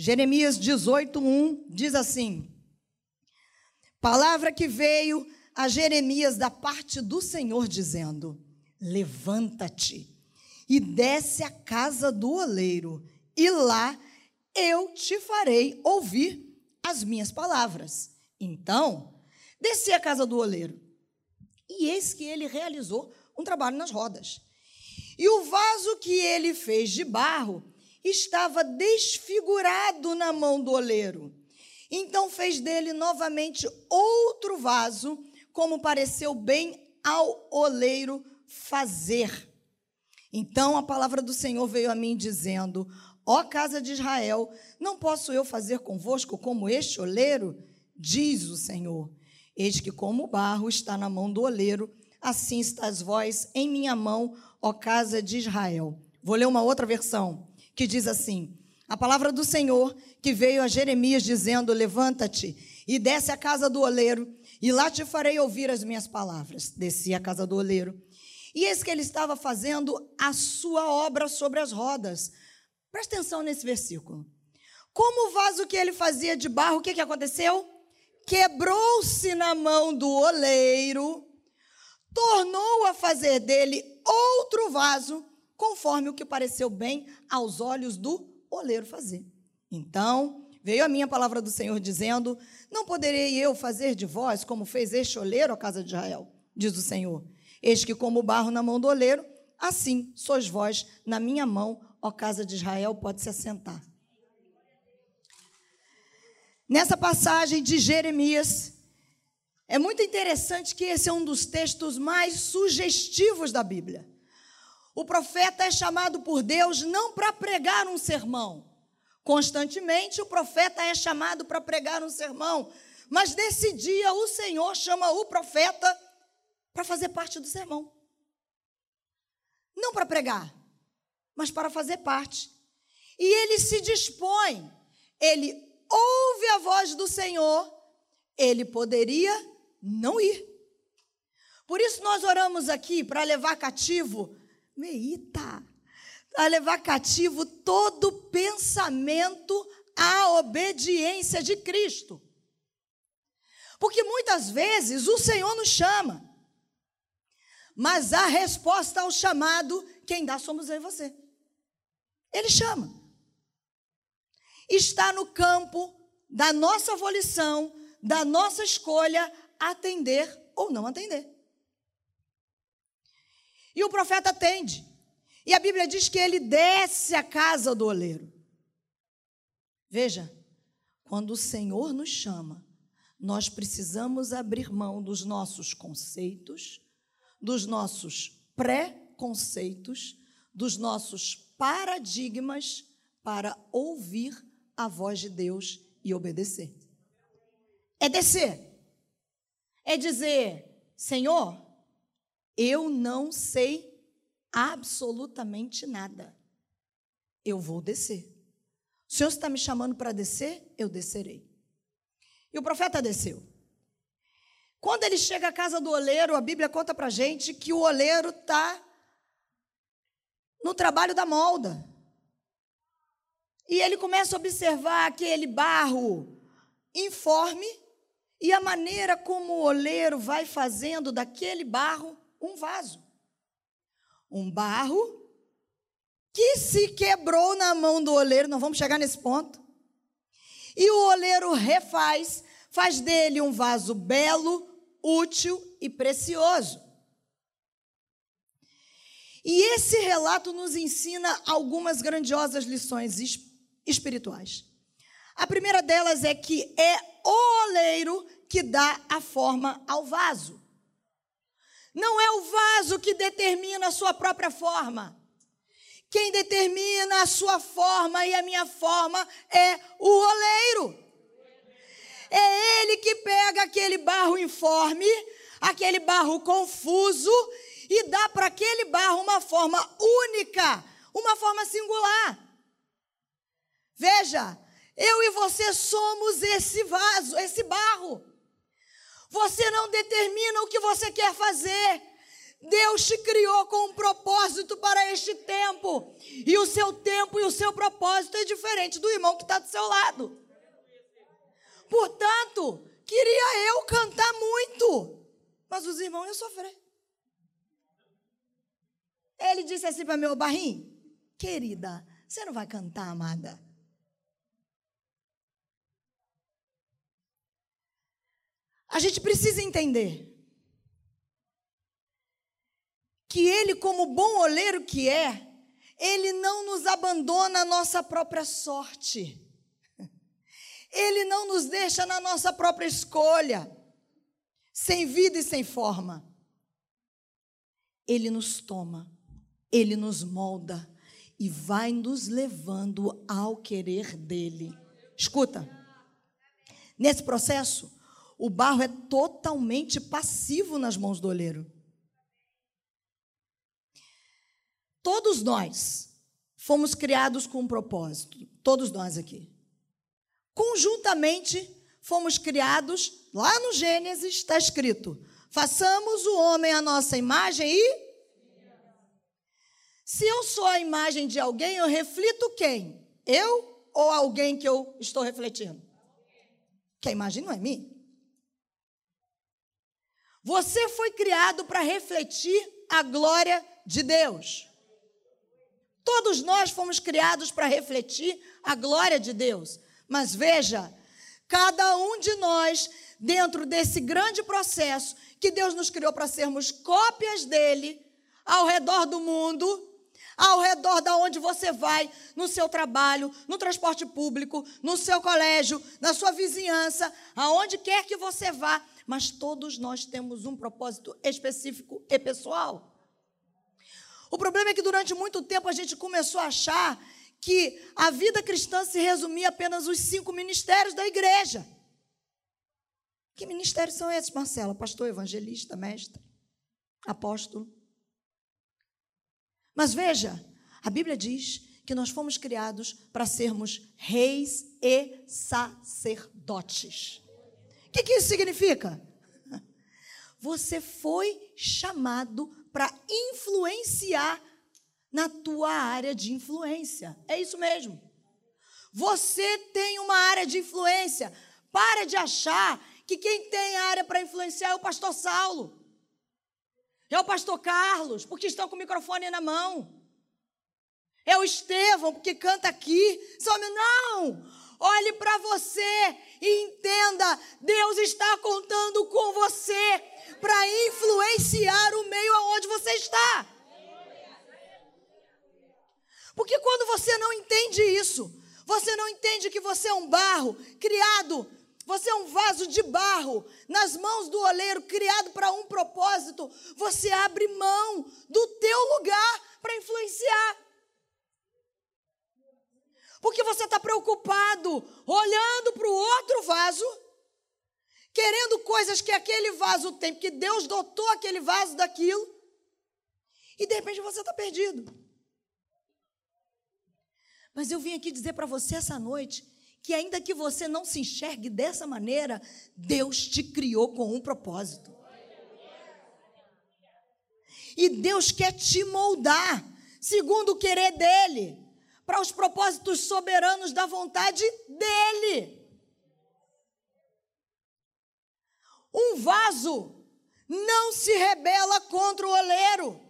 Jeremias 18:1 diz assim: Palavra que veio a Jeremias da parte do Senhor dizendo: Levanta-te e desce à casa do oleiro, e lá eu te farei ouvir as minhas palavras. Então, desci à casa do oleiro, e eis que ele realizou um trabalho nas rodas. E o vaso que ele fez de barro estava desfigurado na mão do oleiro. Então fez dele novamente outro vaso, como pareceu bem ao oleiro fazer. Então a palavra do Senhor veio a mim dizendo: Ó casa de Israel, não posso eu fazer convosco como este oleiro? Diz o Senhor. Eis que como o barro está na mão do oleiro, assim estás vós em minha mão, ó casa de Israel. Vou ler uma outra versão que diz assim: A palavra do Senhor que veio a Jeremias dizendo: Levanta-te e desce à casa do oleiro, e lá te farei ouvir as minhas palavras. Desci à casa do oleiro. E eis que ele estava fazendo a sua obra sobre as rodas. Presta atenção nesse versículo. Como o vaso que ele fazia de barro, o que, que aconteceu? Quebrou-se na mão do oleiro, tornou a fazer dele outro vaso conforme o que pareceu bem aos olhos do oleiro fazer. Então, veio a minha palavra do Senhor dizendo: Não poderei eu fazer de vós como fez este oleiro, a casa de Israel, diz o Senhor. Eis que, como barro na mão do oleiro, assim sois vós na minha mão, ó casa de Israel, pode se assentar. Nessa passagem de Jeremias, é muito interessante que esse é um dos textos mais sugestivos da Bíblia. O profeta é chamado por Deus não para pregar um sermão. Constantemente o profeta é chamado para pregar um sermão. Mas nesse dia o Senhor chama o profeta para fazer parte do sermão. Não para pregar, mas para fazer parte. E ele se dispõe, ele ouve a voz do Senhor, ele poderia não ir. Por isso nós oramos aqui para levar cativo Meita, a levar cativo todo pensamento à obediência de Cristo. Porque muitas vezes o Senhor nos chama, mas a resposta ao chamado, quem dá somos eu e você. Ele chama. Está no campo da nossa volição, da nossa escolha, atender ou não atender. E o profeta atende. E a Bíblia diz que ele desce à casa do oleiro. Veja, quando o Senhor nos chama, nós precisamos abrir mão dos nossos conceitos, dos nossos pré-conceitos, dos nossos paradigmas para ouvir a voz de Deus e obedecer. É descer. É dizer, Senhor, eu não sei absolutamente nada. Eu vou descer. O Senhor está me chamando para descer? Eu descerei. E o profeta desceu. Quando ele chega à casa do oleiro, a Bíblia conta para gente que o oleiro está no trabalho da molda. E ele começa a observar aquele barro informe e a maneira como o oleiro vai fazendo daquele barro um vaso. Um barro que se quebrou na mão do oleiro, não vamos chegar nesse ponto. E o oleiro refaz, faz dele um vaso belo, útil e precioso. E esse relato nos ensina algumas grandiosas lições espirituais. A primeira delas é que é o oleiro que dá a forma ao vaso. Não é o vaso que determina a sua própria forma. Quem determina a sua forma e a minha forma é o oleiro. É ele que pega aquele barro informe, aquele barro confuso e dá para aquele barro uma forma única, uma forma singular. Veja, eu e você somos esse vaso, esse barro. Você não determina o que você quer fazer. Deus te criou com um propósito para este tempo. E o seu tempo e o seu propósito é diferente do irmão que está do seu lado. Portanto, queria eu cantar muito, mas os irmãos iam sofrer. Ele disse assim para meu barrinho: Querida, você não vai cantar, amada? A gente precisa entender que ele, como bom oleiro que é, ele não nos abandona a nossa própria sorte. Ele não nos deixa na nossa própria escolha, sem vida e sem forma. Ele nos toma, ele nos molda e vai nos levando ao querer dele. Escuta, nesse processo, o barro é totalmente passivo nas mãos do oleiro. Todos nós fomos criados com um propósito, todos nós aqui. Conjuntamente fomos criados, lá no Gênesis está escrito: façamos o homem a nossa imagem e. Se eu sou a imagem de alguém, eu reflito quem? Eu ou alguém que eu estou refletindo? Que a imagem não é minha. Você foi criado para refletir a glória de Deus. Todos nós fomos criados para refletir a glória de Deus. Mas veja, cada um de nós, dentro desse grande processo que Deus nos criou para sermos cópias dele, ao redor do mundo, ao redor da onde você vai, no seu trabalho, no transporte público, no seu colégio, na sua vizinhança, aonde quer que você vá, mas todos nós temos um propósito específico e pessoal. O problema é que durante muito tempo a gente começou a achar que a vida cristã se resumia apenas os cinco ministérios da igreja. Que ministérios são esses, Marcela? Pastor, evangelista, mestre, apóstolo. Mas veja, a Bíblia diz que nós fomos criados para sermos reis e sacerdotes. O que, que isso significa? Você foi chamado para influenciar na tua área de influência. É isso mesmo. Você tem uma área de influência. Para de achar que quem tem área para influenciar é o pastor Saulo. É o pastor Carlos, porque estão com o microfone na mão. É o Estevão, porque canta aqui. Some, não! Olhe para você e entenda: Deus está contando com você para influenciar o meio aonde você está. Porque quando você não entende isso, você não entende que você é um barro criado, você é um vaso de barro nas mãos do oleiro, criado para um propósito, você abre mão do teu lugar para influenciar. Porque você está preocupado, olhando para o outro vaso querendo coisas que aquele vaso tem, porque Deus dotou aquele vaso daquilo, e de repente você está perdido. Mas eu vim aqui dizer para você essa noite que, ainda que você não se enxergue dessa maneira, Deus te criou com um propósito. E Deus quer te moldar segundo o querer dEle, para os propósitos soberanos da vontade dEle. Um vaso não se rebela contra o oleiro.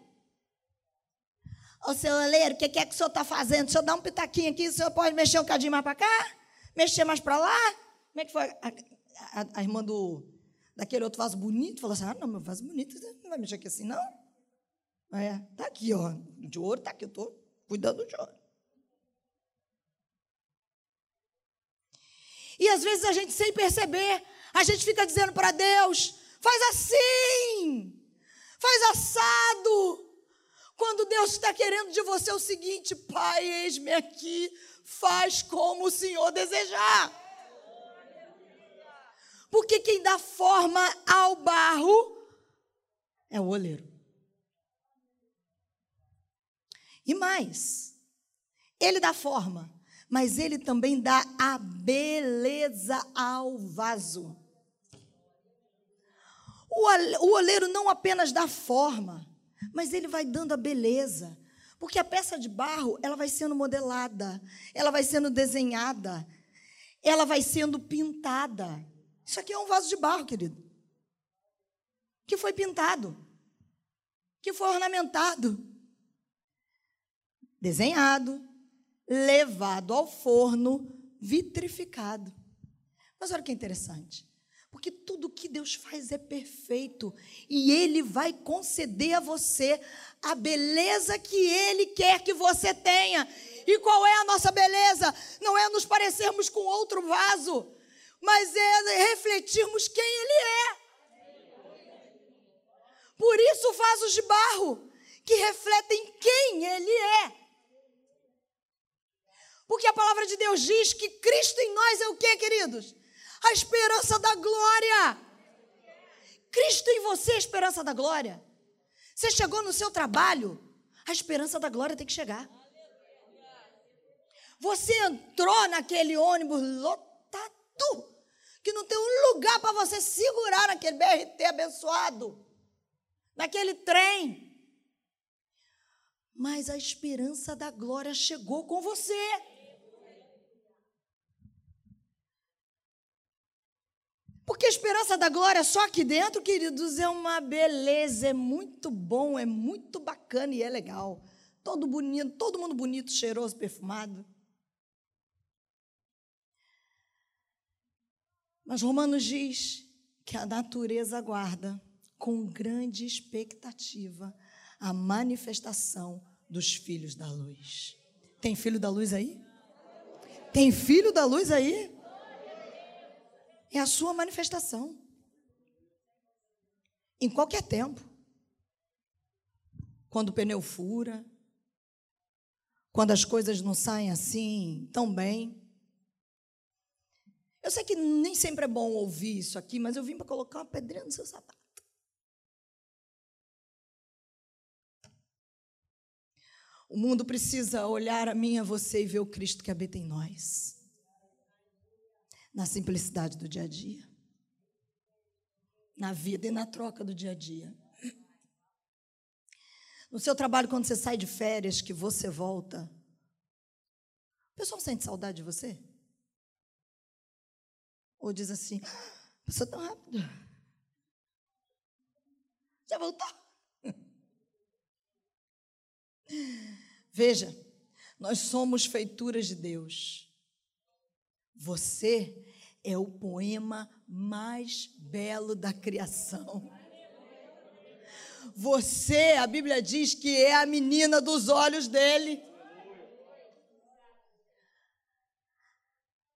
Ô seu oleiro, o que, é que o senhor está fazendo? O senhor dá um pitaquinho aqui, o senhor pode mexer um cadinho mais para cá? Mexer mais para lá? Como é que foi? A, a, a, irmã do, daquele outro vaso bonito falou assim: ah, não, meu vaso bonito, não vai mexer aqui assim, não? É, tá aqui, ó. De ouro, tá aqui, eu estou cuidando de ouro. E às vezes a gente, sem perceber, a gente fica dizendo para Deus: faz assim, faz assado. Quando Deus está querendo de você o seguinte, Pai, eis-me aqui, faz como o Senhor desejar. Porque quem dá forma ao barro é o oleiro. E mais, ele dá forma, mas ele também dá a beleza ao vaso. O oleiro não apenas dá forma, mas ele vai dando a beleza. Porque a peça de barro, ela vai sendo modelada, ela vai sendo desenhada, ela vai sendo pintada. Isso aqui é um vaso de barro, querido. Que foi pintado, que foi ornamentado, desenhado, levado ao forno, vitrificado. Mas olha que interessante. Porque tudo que Deus faz é perfeito e Ele vai conceder a você a beleza que Ele quer que você tenha. E qual é a nossa beleza? Não é nos parecermos com outro vaso, mas é refletirmos quem Ele é. Por isso, vasos de barro que refletem quem Ele é. Porque a palavra de Deus diz que Cristo em nós é o que, queridos? A esperança da glória. Cristo em você é a esperança da glória. Você chegou no seu trabalho, a esperança da glória tem que chegar. Você entrou naquele ônibus lotado, que não tem um lugar para você segurar naquele BRT abençoado, naquele trem. Mas a esperança da glória chegou com você. Porque a esperança da glória só aqui dentro, queridos, é uma beleza, é muito bom, é muito bacana e é legal. Todo bonito, todo mundo bonito, cheiroso, perfumado. Mas Romanos diz que a natureza aguarda com grande expectativa a manifestação dos filhos da luz. Tem filho da luz aí? Tem filho da luz aí? É a sua manifestação. Em qualquer tempo. Quando o pneu fura, quando as coisas não saem assim tão bem. Eu sei que nem sempre é bom ouvir isso aqui, mas eu vim para colocar uma pedrinha no seu sapato. O mundo precisa olhar a mim, a você e ver o Cristo que habita em nós na simplicidade do dia a dia, na vida e na troca do dia a dia. No seu trabalho, quando você sai de férias, que você volta, o pessoal sente saudade de você? Ou diz assim, passou tão rápido. Já voltou? Veja, nós somos feituras de Deus. Você é o poema mais belo da criação. Você, a Bíblia diz que é a menina dos olhos dele.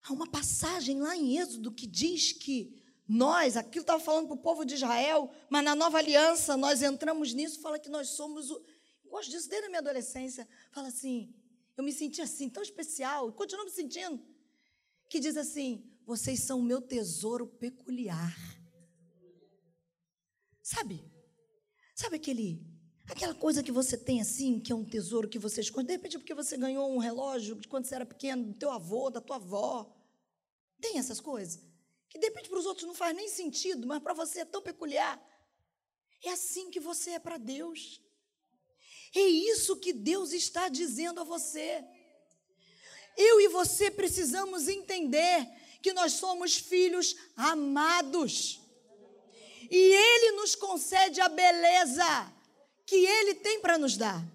Há uma passagem lá em Êxodo que diz que nós, aquilo estava falando para o povo de Israel, mas na nova aliança nós entramos nisso, fala que nós somos o. Eu gosto disso desde a minha adolescência. Fala assim, eu me senti assim, tão especial, continuo me sentindo que diz assim: vocês são o meu tesouro peculiar. Sabe? Sabe aquele aquela coisa que você tem assim, que é um tesouro que você esconde, de repente é porque você ganhou um relógio de quando você era pequeno, do teu avô, da tua avó. Tem essas coisas que de repente para os outros não faz nem sentido, mas para você é tão peculiar. É assim que você é para Deus. É isso que Deus está dizendo a você. Eu e você precisamos entender que nós somos filhos amados. E Ele nos concede a beleza que Ele tem para nos dar.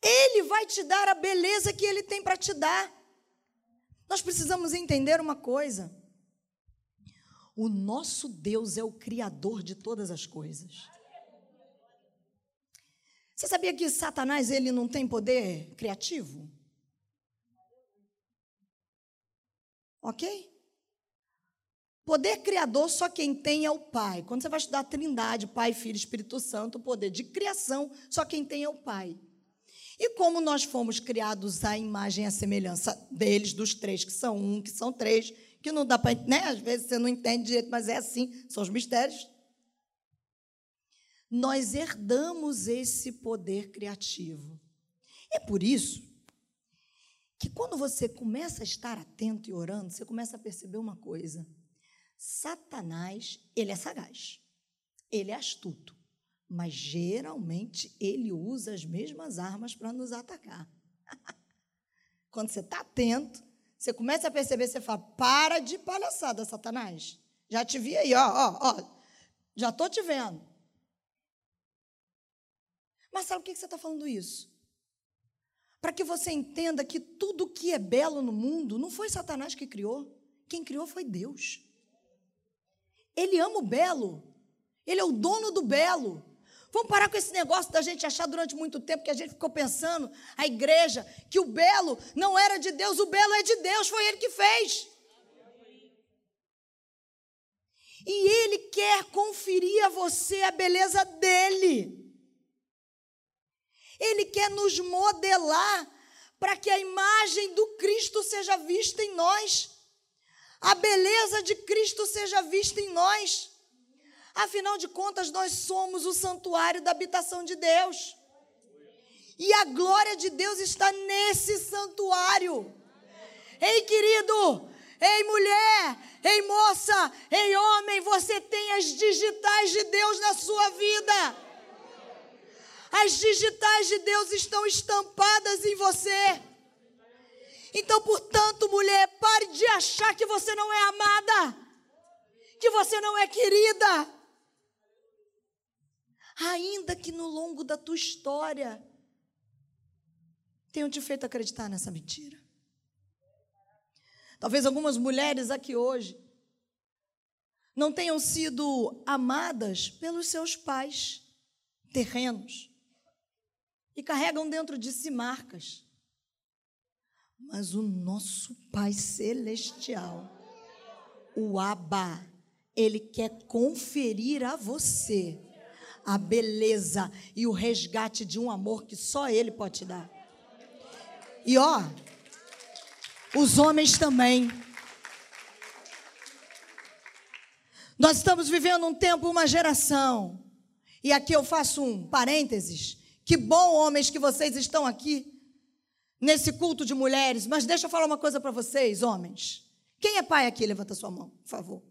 Ele vai te dar a beleza que Ele tem para te dar. Nós precisamos entender uma coisa: o nosso Deus é o Criador de todas as coisas. Você sabia que Satanás ele não tem poder criativo? Ok? Poder criador só quem tem é o Pai. Quando você vai estudar a Trindade, Pai, Filho, Espírito Santo, o poder de criação, só quem tem é o Pai. E como nós fomos criados à imagem e à semelhança deles, dos três, que são um, que são três, que não dá para, né? Às vezes você não entende direito, mas é assim, são os mistérios nós herdamos esse poder criativo. É por isso que quando você começa a estar atento e orando, você começa a perceber uma coisa. Satanás, ele é sagaz. Ele é astuto. Mas geralmente ele usa as mesmas armas para nos atacar. Quando você está atento, você começa a perceber, você fala: para de palhaçada, Satanás. Já te vi aí, ó, ó, ó. Já estou te vendo. Mas sabe por que você está falando isso? Para que você entenda que tudo que é belo no mundo não foi Satanás que criou. Quem criou foi Deus. Ele ama o belo. Ele é o dono do belo. Vamos parar com esse negócio da gente achar durante muito tempo que a gente ficou pensando, a igreja, que o belo não era de Deus, o belo é de Deus, foi Ele que fez. E Ele quer conferir a você a beleza dele. Ele quer nos modelar para que a imagem do Cristo seja vista em nós, a beleza de Cristo seja vista em nós. Afinal de contas, nós somos o santuário da habitação de Deus. E a glória de Deus está nesse santuário. Ei, querido, ei, mulher, ei, moça, ei, homem, você tem as digitais de Deus na sua vida. As digitais de Deus estão estampadas em você. Então, portanto, mulher, pare de achar que você não é amada, que você não é querida ainda que no longo da tua história tenham te feito acreditar nessa mentira. Talvez algumas mulheres aqui hoje não tenham sido amadas pelos seus pais terrenos e carregam dentro de si marcas. Mas o nosso Pai Celestial, o Abba, ele quer conferir a você a beleza e o resgate de um amor que só Ele pode te dar. E ó, os homens também. Nós estamos vivendo um tempo, uma geração. E aqui eu faço um parênteses. Que bom, homens, que vocês estão aqui nesse culto de mulheres. Mas deixa eu falar uma coisa para vocês, homens. Quem é pai aqui? Levanta sua mão, por favor.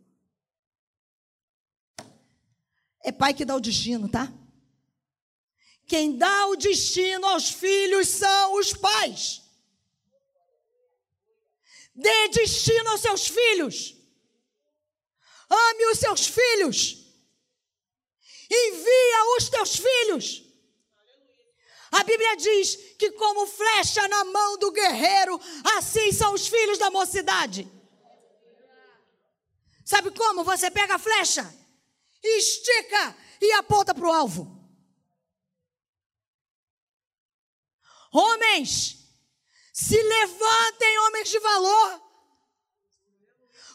É pai que dá o destino, tá? Quem dá o destino aos filhos são os pais. Dê destino aos seus filhos. Ame os seus filhos. Envia os teus filhos. A Bíblia diz que, como flecha na mão do guerreiro, assim são os filhos da mocidade. Sabe como? Você pega a flecha estica e aponta para o alvo. Homens, se levantem, homens de valor.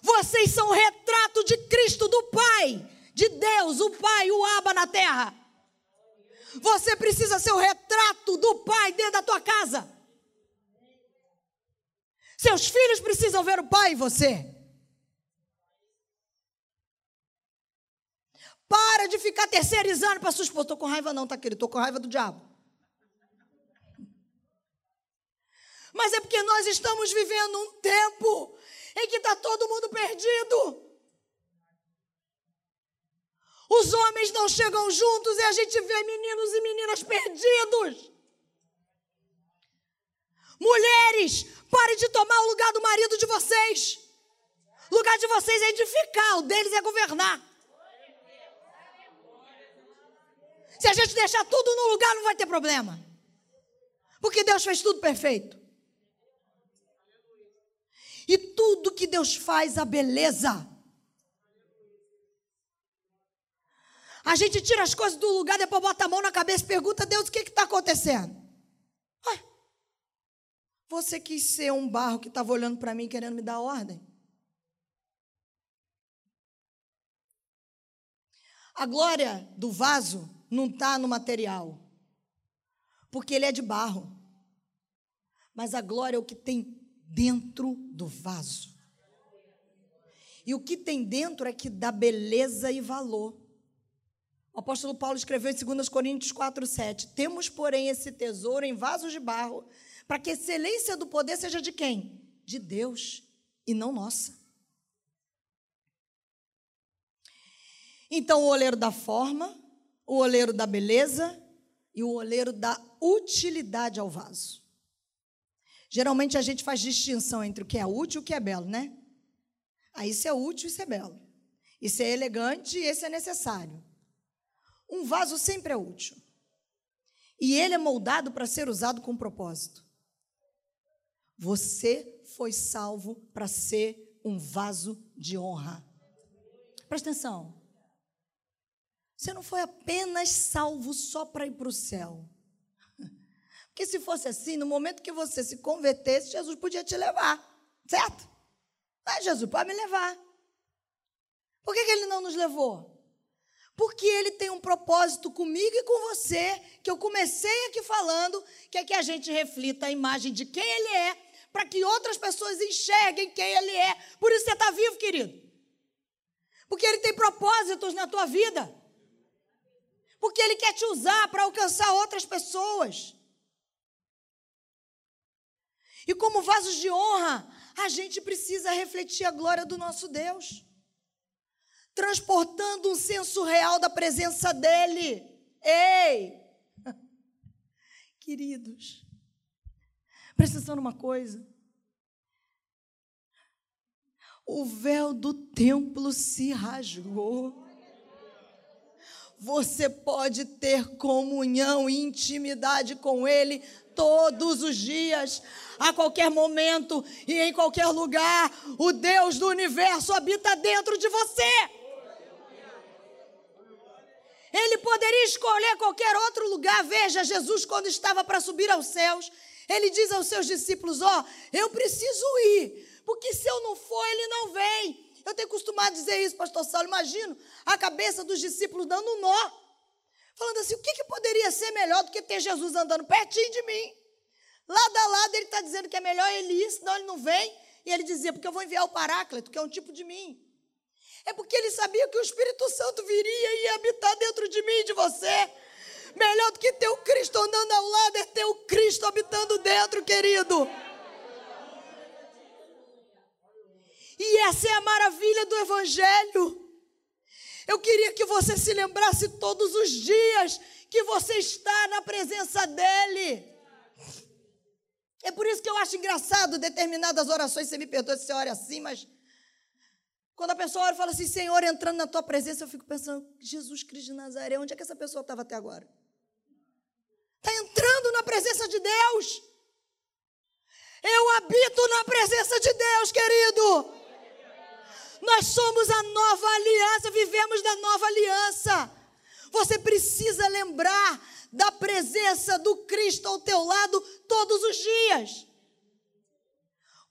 Vocês são o retrato de Cristo, do Pai, de Deus, o Pai, o Aba na terra. Você precisa ser o retrato do Pai dentro da tua casa. Seus filhos precisam ver o Pai em você. Para de ficar terceirizando para sua esposa. Estou com raiva, não, tá, querido? Estou com raiva do diabo. Mas é porque nós estamos vivendo um tempo em que está todo mundo perdido. Os homens não chegam juntos e a gente vê meninos e meninas perdidos. Mulheres, pare de tomar o lugar do marido de vocês. O lugar de vocês é edificar, o deles é governar. Se a gente deixar tudo no lugar, não vai ter problema. Porque Deus fez tudo perfeito. E tudo que Deus faz, a beleza. A gente tira as coisas do lugar, depois bota a mão na cabeça e pergunta a Deus o que está acontecendo. Ué, você quis ser um barro que estava olhando para mim querendo me dar ordem? A glória do vaso não está no material, porque ele é de barro. Mas a glória é o que tem dentro do vaso. E o que tem dentro é que dá beleza e valor. O apóstolo Paulo escreveu em 2 Coríntios 4, 7: Temos, porém, esse tesouro em vasos de barro, para que a excelência do poder seja de quem? De Deus e não nossa. Então, o olheiro da forma, o oleiro da beleza e o oleiro da utilidade ao vaso. Geralmente a gente faz distinção entre o que é útil e o que é belo, né? Aí isso é útil isso é belo. Isso é elegante e esse é necessário. Um vaso sempre é útil. E ele é moldado para ser usado com propósito. Você foi salvo para ser um vaso de honra. Presta atenção. Você não foi apenas salvo só para ir para o céu. Porque se fosse assim, no momento que você se convertesse, Jesus podia te levar, certo? Ah, Jesus pode me levar. Por que, que ele não nos levou? Porque ele tem um propósito comigo e com você, que eu comecei aqui falando, que é que a gente reflita a imagem de quem ele é, para que outras pessoas enxerguem quem ele é. Por isso você está vivo, querido. Porque ele tem propósitos na tua vida. Porque ele quer te usar para alcançar outras pessoas. E como vasos de honra, a gente precisa refletir a glória do nosso Deus transportando um senso real da presença dele. Ei! Queridos, presta atenção numa coisa. O véu do templo se rasgou. Você pode ter comunhão e intimidade com Ele todos os dias, a qualquer momento e em qualquer lugar. O Deus do universo habita dentro de você. Ele poderia escolher qualquer outro lugar. Veja, Jesus, quando estava para subir aos céus, ele diz aos seus discípulos: Ó, oh, eu preciso ir, porque se eu não for, ele não vem. Eu tenho costumado dizer isso, pastor Saulo. Imagino a cabeça dos discípulos dando um nó, falando assim: o que, que poderia ser melhor do que ter Jesus andando pertinho de mim? Lado a lado, ele está dizendo que é melhor ele ir, senão ele não vem. E ele dizia: porque eu vou enviar o Paráclito, que é um tipo de mim. É porque ele sabia que o Espírito Santo viria e ia habitar dentro de mim e de você. Melhor do que ter o Cristo andando ao lado é ter o Cristo habitando dentro, querido. E essa é a maravilha do Evangelho. Eu queria que você se lembrasse todos os dias que você está na presença dEle. É por isso que eu acho engraçado determinadas orações. Você me perdoa se você ora assim, mas quando a pessoa ora e fala assim, Senhor, entrando na tua presença, eu fico pensando, Jesus Cristo de Nazaré, onde é que essa pessoa estava até agora? Está entrando na presença de Deus. Eu habito na presença de Deus, querido. Nós somos a nova aliança, vivemos da nova aliança. Você precisa lembrar da presença do Cristo ao teu lado todos os dias.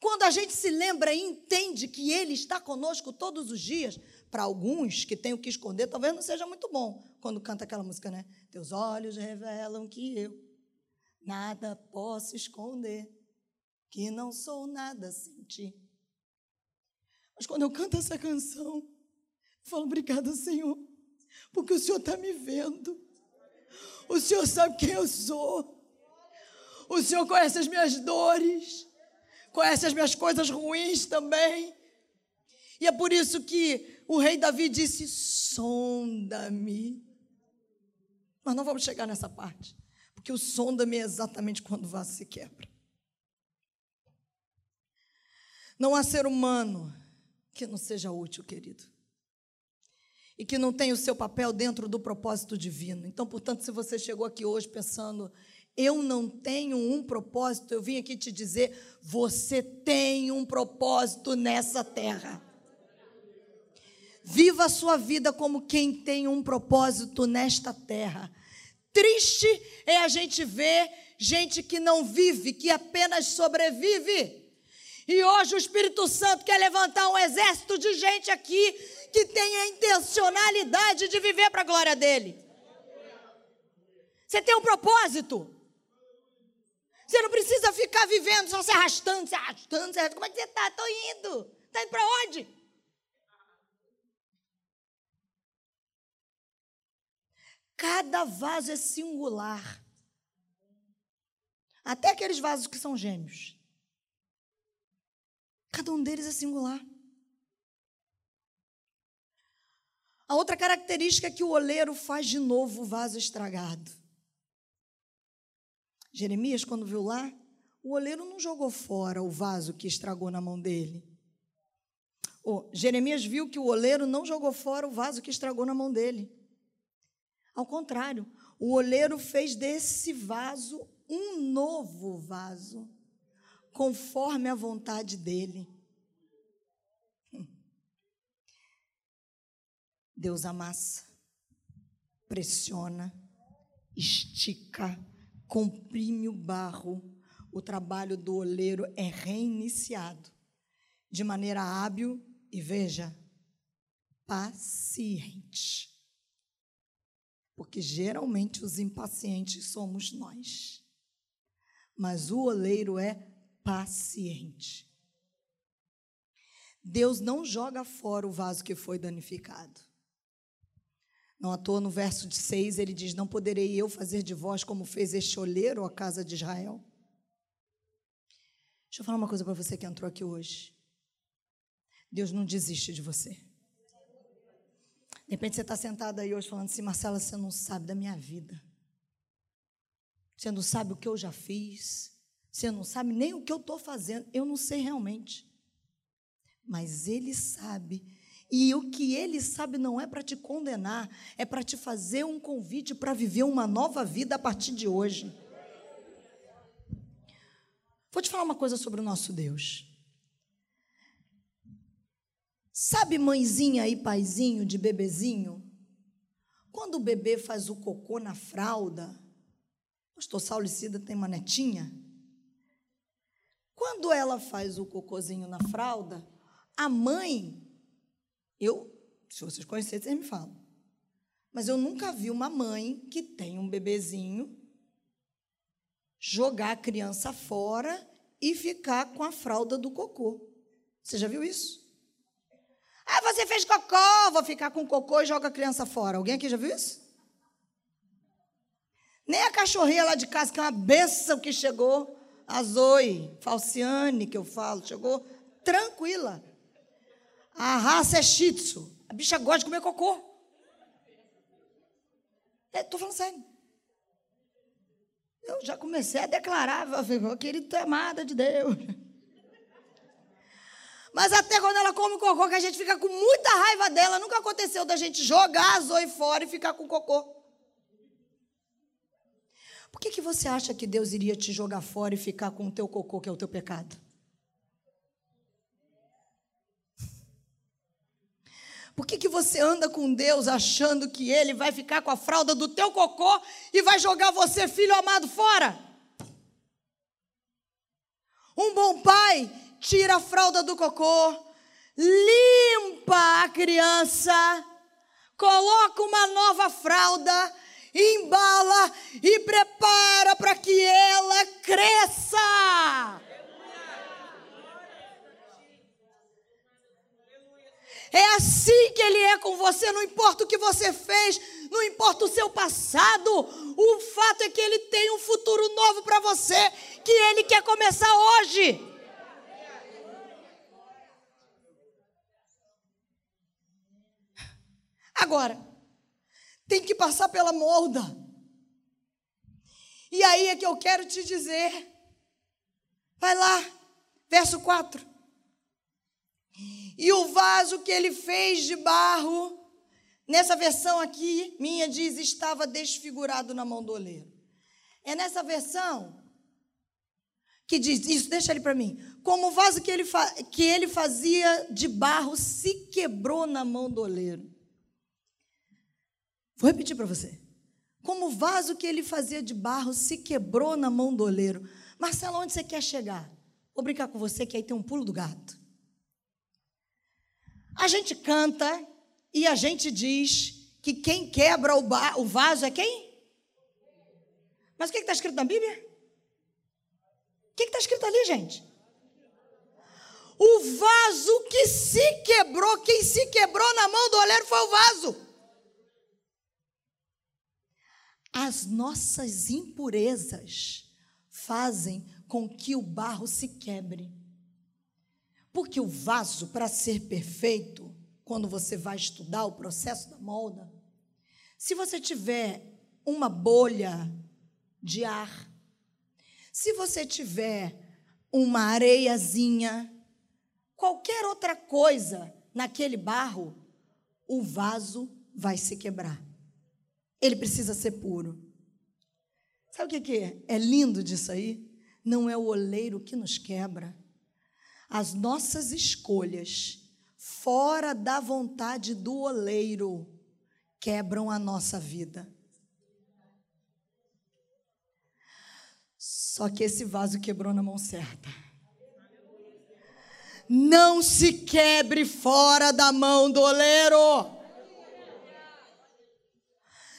Quando a gente se lembra e entende que Ele está conosco todos os dias, para alguns que têm o que esconder, talvez não seja muito bom quando canta aquela música, né? Teus olhos revelam que eu nada posso esconder, que não sou nada sem ti. Mas quando eu canto essa canção, eu falo, obrigado, Senhor, porque o Senhor está me vendo. O Senhor sabe quem eu sou. O Senhor conhece as minhas dores conhece as minhas coisas ruins também. E é por isso que o rei Davi disse: sonda-me. Mas não vamos chegar nessa parte, porque o sonda-me é exatamente quando o vaso se quebra. Não há ser humano que não seja útil, querido. E que não tenha o seu papel dentro do propósito divino. Então, portanto, se você chegou aqui hoje pensando, eu não tenho um propósito, eu vim aqui te dizer: você tem um propósito nessa terra. Viva a sua vida como quem tem um propósito nesta terra. Triste é a gente ver gente que não vive, que apenas sobrevive. E hoje o Espírito Santo quer levantar um exército de gente aqui que tem a intencionalidade de viver para a glória dele. Você tem um propósito. Você não precisa ficar vivendo só se arrastando, se arrastando, se arrastando. Como é que você está? Estou indo. Está indo para onde? Cada vaso é singular. Até aqueles vasos que são gêmeos. Cada um deles é singular. A outra característica é que o oleiro faz de novo o vaso estragado. Jeremias, quando viu lá, o oleiro não jogou fora o vaso que estragou na mão dele. Oh, Jeremias viu que o oleiro não jogou fora o vaso que estragou na mão dele. Ao contrário, o oleiro fez desse vaso um novo vaso, conforme a vontade dele. Deus amassa, pressiona, estica, comprime o barro. O trabalho do oleiro é reiniciado de maneira hábil e, veja, paciente. Porque geralmente os impacientes somos nós. Mas o oleiro é paciente. Deus não joga fora o vaso que foi danificado. Não à toa no verso de 6 ele diz: Não poderei eu fazer de vós como fez este oleiro, a casa de Israel? Deixa eu falar uma coisa para você que entrou aqui hoje. Deus não desiste de você. De repente você está sentado aí hoje falando assim, Marcela, você não sabe da minha vida. Você não sabe o que eu já fiz. Você não sabe nem o que eu estou fazendo. Eu não sei realmente. Mas Ele sabe e o que ele sabe não é para te condenar, é para te fazer um convite para viver uma nova vida a partir de hoje. Vou te falar uma coisa sobre o nosso Deus. Sabe mãezinha e paizinho de bebezinho? Quando o bebê faz o cocô na fralda, pastor Saulo Cida tem uma netinha. Quando ela faz o cocôzinho na fralda, a mãe eu, se vocês conhecerem, vocês me falam. Mas eu nunca vi uma mãe que tem um bebezinho jogar a criança fora e ficar com a fralda do cocô. Você já viu isso? Ah, você fez cocô, vou ficar com cocô e joga a criança fora. Alguém aqui já viu isso? Nem a cachorrinha lá de casa, que é uma benção que chegou, a Zoe, Falciane, que eu falo, chegou tranquila. A raça é shih tzu. A bicha gosta de comer cocô. Estou é, falando sério. Eu já comecei a declarar, eu querido, tu é amada de Deus. Mas até quando ela come cocô, que a gente fica com muita raiva dela, nunca aconteceu da gente jogar a Zoe fora e ficar com cocô. Por que, que você acha que Deus iria te jogar fora e ficar com o teu cocô, que é o teu pecado? Por que, que você anda com Deus achando que Ele vai ficar com a fralda do teu cocô e vai jogar você, filho amado, fora? Um bom pai tira a fralda do cocô, limpa a criança, coloca uma nova fralda, embala e prepara para que ela cresça. É assim que Ele é com você, não importa o que você fez, não importa o seu passado, o fato é que Ele tem um futuro novo para você, que Ele quer começar hoje. Agora, tem que passar pela molda. E aí é que eu quero te dizer. Vai lá, verso 4. E o vaso que ele fez de barro, nessa versão aqui, minha diz, estava desfigurado na mão do oleiro. É nessa versão que diz, isso, deixa ele para mim. Como o vaso que ele, que ele fazia de barro se quebrou na mão do oleiro. Vou repetir para você. Como o vaso que ele fazia de barro se quebrou na mão do oleiro. Marcelo, onde você quer chegar? Vou brincar com você que aí tem um pulo do gato. A gente canta e a gente diz que quem quebra o, o vaso é quem? Mas o que está escrito na Bíblia? O que está escrito ali, gente? O vaso que se quebrou, quem se quebrou na mão do oleiro foi o vaso. As nossas impurezas fazem com que o barro se quebre. Porque o vaso, para ser perfeito, quando você vai estudar o processo da molda, se você tiver uma bolha de ar, se você tiver uma areiazinha, qualquer outra coisa naquele barro, o vaso vai se quebrar. Ele precisa ser puro. Sabe o que é? É lindo disso aí? Não é o oleiro que nos quebra. As nossas escolhas fora da vontade do oleiro quebram a nossa vida. Só que esse vaso quebrou na mão certa. Não se quebre fora da mão do oleiro.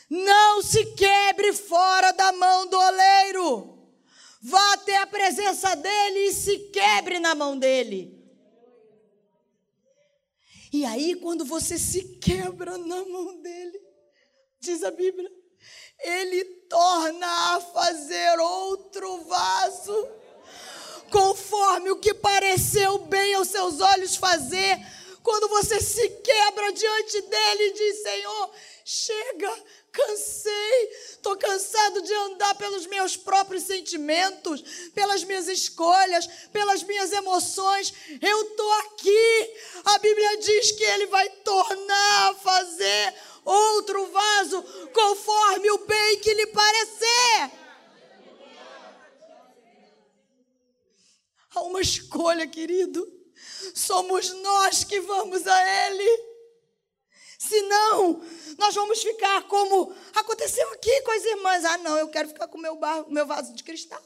Não se quebre fora da mão do oleiro. Vá até a presença dele e se quebre na mão dele. E aí, quando você se quebra na mão dele, diz a Bíblia, ele torna a fazer outro vaso, conforme o que pareceu bem aos seus olhos fazer. Quando você se quebra diante dele e diz: Senhor, chega, cansei, estou cansado de andar pelos meus próprios sentimentos, pelas minhas escolhas, pelas minhas emoções. Eu estou aqui. A Bíblia diz que Ele vai tornar a fazer outro vaso conforme o bem que lhe parecer. Há uma escolha, querido. Somos nós que vamos a Ele. Senão, nós vamos ficar como aconteceu aqui com as irmãs. Ah, não, eu quero ficar com o meu, barro, meu vaso de cristal.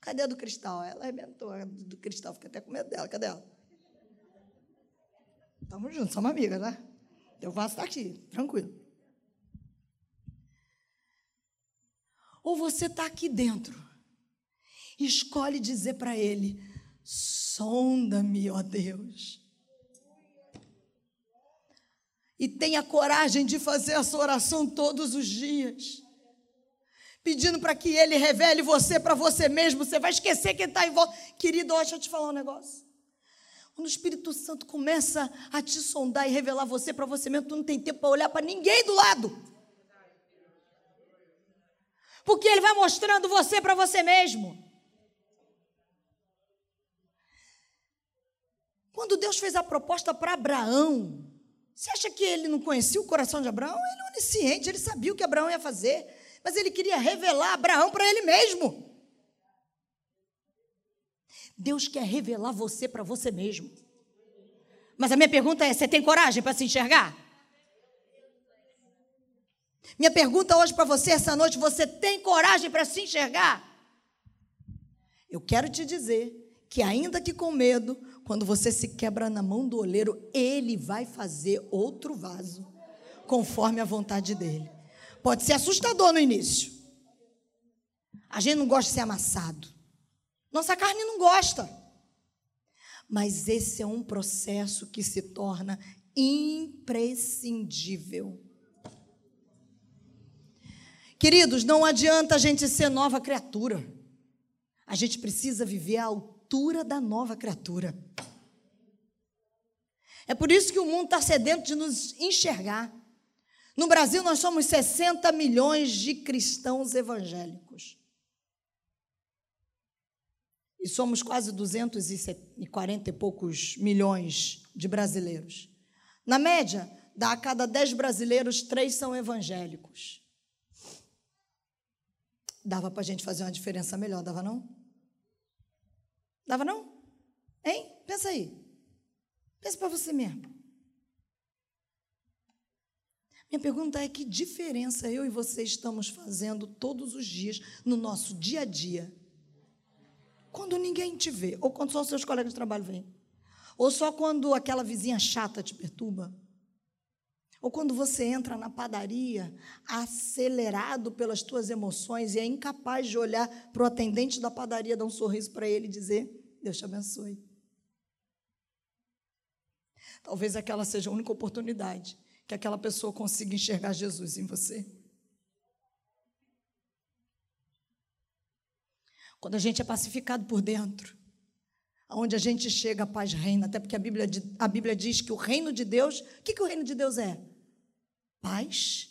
Cadê a do cristal? Ela arrebentou a do cristal, fica até com medo dela. Cadê ela? Estamos juntos, somos amigas, né? Teu vaso está aqui, tranquilo. Ou você está aqui dentro, escolhe dizer para ele: sonda-me, ó Deus e tenha coragem de fazer essa oração todos os dias. Pedindo para que Ele revele você para você mesmo. Você vai esquecer quem está em volta. Querido, deixa eu te falar um negócio. Quando o Espírito Santo começa a te sondar e revelar você para você mesmo, tu não tem tempo para olhar para ninguém do lado. Porque Ele vai mostrando você para você mesmo. Quando Deus fez a proposta para Abraão, você acha que ele não conhecia o coração de Abraão? Ele é onisciente, ele sabia o que Abraão ia fazer, mas ele queria revelar Abraão para ele mesmo. Deus quer revelar você para você mesmo. Mas a minha pergunta é: você tem coragem para se enxergar? Minha pergunta hoje para você, essa noite: você tem coragem para se enxergar? Eu quero te dizer que, ainda que com medo, quando você se quebra na mão do oleiro, ele vai fazer outro vaso, conforme a vontade dele. Pode ser assustador no início. A gente não gosta de ser amassado. Nossa carne não gosta. Mas esse é um processo que se torna imprescindível. Queridos, não adianta a gente ser nova criatura. A gente precisa viver a altura da nova criatura. É por isso que o mundo está sedento de nos enxergar. No Brasil, nós somos 60 milhões de cristãos evangélicos. E somos quase 240 e poucos milhões de brasileiros. Na média, a cada 10 brasileiros, três são evangélicos. Dava para a gente fazer uma diferença melhor, dava não? Dava não? Hein? Pensa aí. Pensa para você mesmo. Minha pergunta é: que diferença eu e você estamos fazendo todos os dias no nosso dia a dia? Quando ninguém te vê, ou quando só os seus colegas de trabalho vêm, ou só quando aquela vizinha chata te perturba, ou quando você entra na padaria acelerado pelas tuas emoções e é incapaz de olhar para o atendente da padaria, dar um sorriso para ele e dizer: Deus te abençoe. Talvez aquela seja a única oportunidade que aquela pessoa consiga enxergar Jesus em você. Quando a gente é pacificado por dentro, onde a gente chega, a paz reina, até porque a Bíblia, a Bíblia diz que o reino de Deus, o que, que o reino de Deus é? Paz,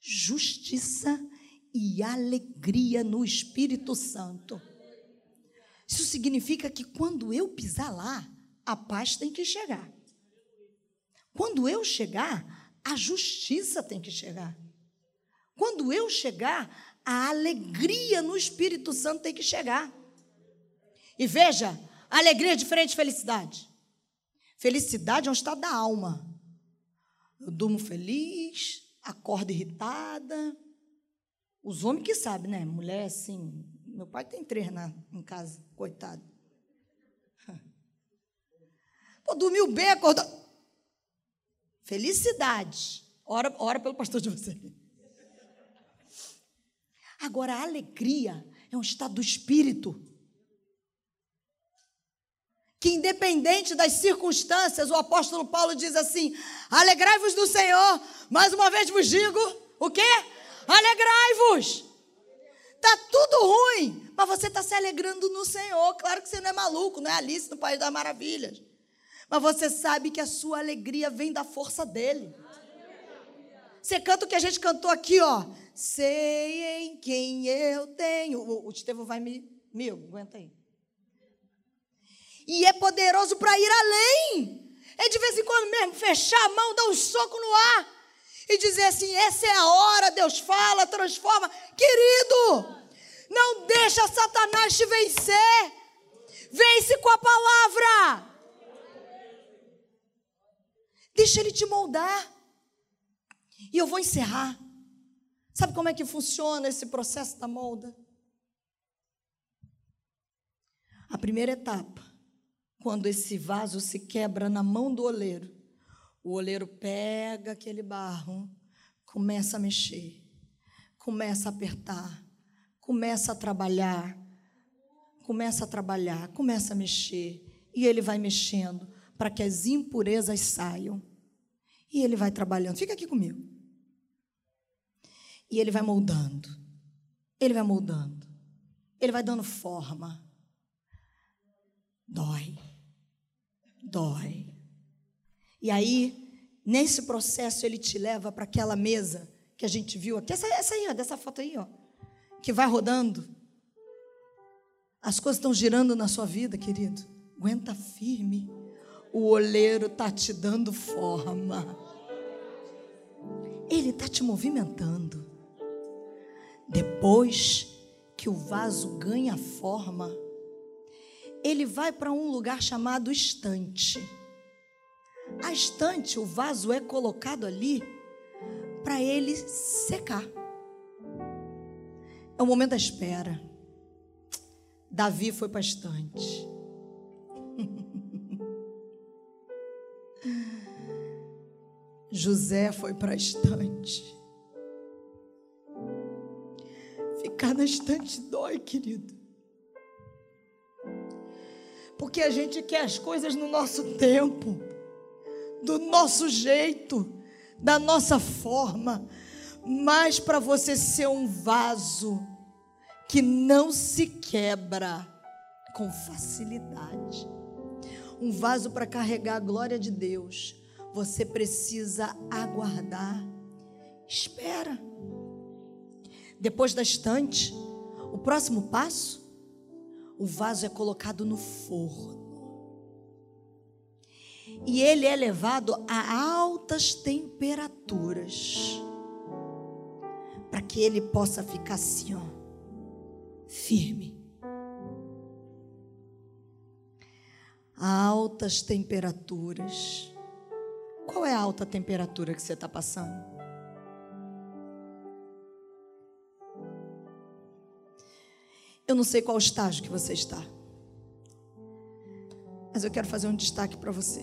justiça e alegria no Espírito Santo. Isso significa que quando eu pisar lá, a paz tem que chegar. Quando eu chegar, a justiça tem que chegar. Quando eu chegar, a alegria no Espírito Santo tem que chegar. E veja, alegria é diferente de felicidade. Felicidade é um estado da alma. Eu durmo feliz, acordo irritada. Os homens que sabem, né? Mulher, assim. Meu pai tem três na, em casa, coitado. Pô, dormiu bem, acordou. Felicidade. Ora, ora pelo pastor de você. Agora, a alegria é um estado do espírito. Que, independente das circunstâncias, o apóstolo Paulo diz assim: alegrai-vos do Senhor. Mais uma vez vos digo: o quê? Alegrai-vos. Está tudo ruim, mas você está se alegrando no Senhor. Claro que você não é maluco, não é Alice no País das Maravilhas. Mas você sabe que a sua alegria vem da força dele. Você canta o que a gente cantou aqui, ó. Sei em quem eu tenho. O, o Estevão vai me. Meu, aguenta aí. E é poderoso para ir além. É de vez em quando mesmo fechar a mão, dar um soco no ar e dizer assim: essa é a hora, Deus fala, transforma. Querido, não deixa Satanás te vencer. Vence com a palavra. Deixa ele te moldar. E eu vou encerrar. Sabe como é que funciona esse processo da molda? A primeira etapa, quando esse vaso se quebra na mão do oleiro, o oleiro pega aquele barro, começa a mexer, começa a apertar, começa a trabalhar, começa a trabalhar, começa a mexer, e ele vai mexendo para que as impurezas saiam. E ele vai trabalhando. Fica aqui comigo. E ele vai moldando. Ele vai moldando. Ele vai dando forma. Dói. Dói. E aí, nesse processo, ele te leva para aquela mesa que a gente viu aqui. Essa, essa aí, ó, dessa foto aí, ó. Que vai rodando. As coisas estão girando na sua vida, querido. Aguenta firme. O oleiro está te dando forma. Ele está te movimentando. Depois que o vaso ganha forma, ele vai para um lugar chamado estante. A estante, o vaso é colocado ali para ele secar. É o momento da espera. Davi foi para a estante. José foi para a estante. Cada instante dói, querido. Porque a gente quer as coisas no nosso tempo, do nosso jeito, da nossa forma. Mas para você ser um vaso que não se quebra com facilidade, um vaso para carregar a glória de Deus, você precisa aguardar. Espera. Depois da estante, o próximo passo, o vaso é colocado no forno. E ele é levado a altas temperaturas. Para que ele possa ficar assim, ó, firme. A altas temperaturas. Qual é a alta temperatura que você está passando? Eu não sei qual estágio que você está. Mas eu quero fazer um destaque para você.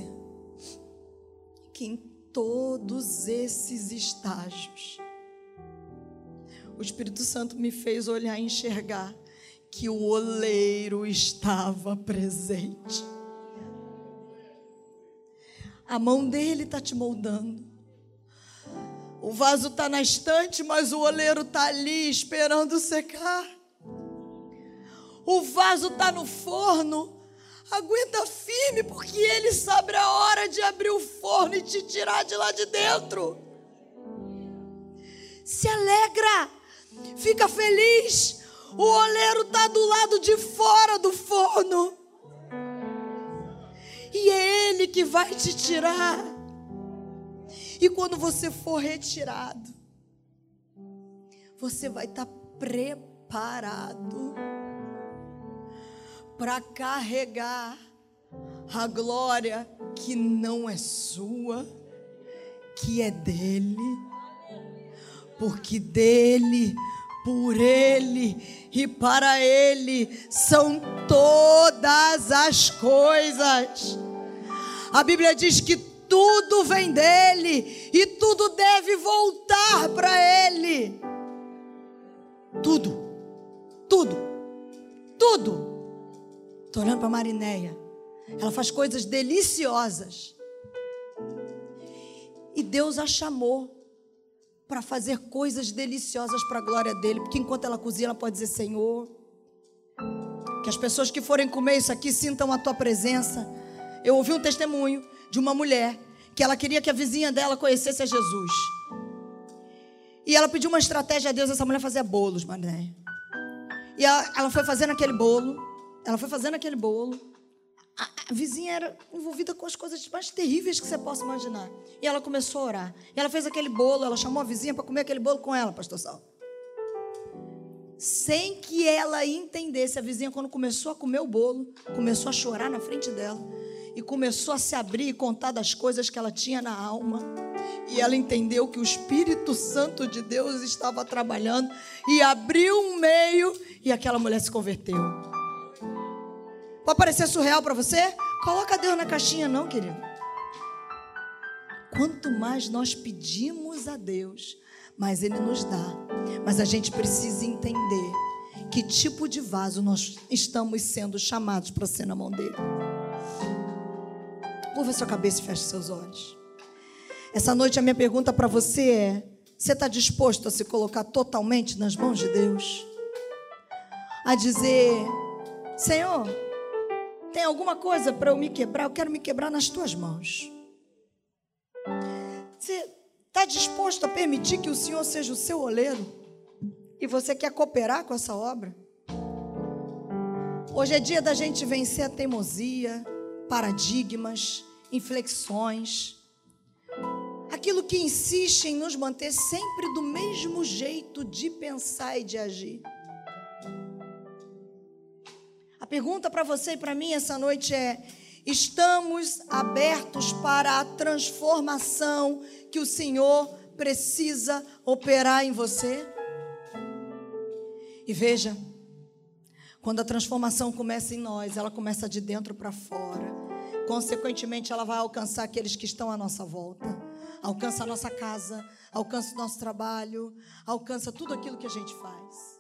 Que em todos esses estágios, o Espírito Santo me fez olhar e enxergar que o oleiro estava presente. A mão dele está te moldando. O vaso está na estante, mas o oleiro está ali esperando secar o vaso está no forno, Aguenta firme, porque Ele sabe a hora de abrir o forno e te tirar de lá de dentro. Se alegra, fica feliz. O oleiro está do lado de fora do forno. E é Ele que vai te tirar. E quando você for retirado, você vai estar tá preparado para carregar a glória que não é sua, que é dele, porque dele, por ele e para ele são todas as coisas. A Bíblia diz que tudo vem dele e tudo deve voltar para ele. Tudo, tudo, tudo. Estou olhando para a Marinéia. Ela faz coisas deliciosas. E Deus a chamou para fazer coisas deliciosas para a glória dele. Porque enquanto ela cozinha, ela pode dizer: Senhor, que as pessoas que forem comer isso aqui sintam a tua presença. Eu ouvi um testemunho de uma mulher que ela queria que a vizinha dela conhecesse a Jesus. E ela pediu uma estratégia a Deus. Essa mulher fazia bolos, Marinéia. E ela foi fazendo aquele bolo. Ela foi fazendo aquele bolo. A, a, vizinha era envolvida com as coisas mais terríveis que você possa imaginar. E ela começou a orar. E ela fez aquele bolo, ela chamou a vizinha para comer aquele bolo com ela, pastor Sal. Sem que ela entendesse, a vizinha, quando começou a comer o bolo, começou a chorar na frente dela. E começou a se abrir e contar das coisas que ela tinha na alma. E ela entendeu que o Espírito Santo de Deus estava trabalhando e abriu um meio e aquela mulher se converteu. Pode parecer surreal para você? Coloca Deus na caixinha, não, querido. Quanto mais nós pedimos a Deus, mais Ele nos dá. Mas a gente precisa entender que tipo de vaso nós estamos sendo chamados para ser na mão dele. Curva sua cabeça e feche seus olhos. Essa noite a minha pergunta para você é: você está disposto a se colocar totalmente nas mãos de Deus? A dizer, Senhor, tem alguma coisa para eu me quebrar? Eu quero me quebrar nas tuas mãos. Você está disposto a permitir que o Senhor seja o seu oleiro? E você quer cooperar com essa obra? Hoje é dia da gente vencer a teimosia, paradigmas, inflexões. Aquilo que insiste em nos manter sempre do mesmo jeito de pensar e de agir pergunta para você e para mim essa noite é: estamos abertos para a transformação que o Senhor precisa operar em você? E veja, quando a transformação começa em nós, ela começa de dentro para fora. Consequentemente, ela vai alcançar aqueles que estão à nossa volta. Alcança a nossa casa, alcança o nosso trabalho, alcança tudo aquilo que a gente faz.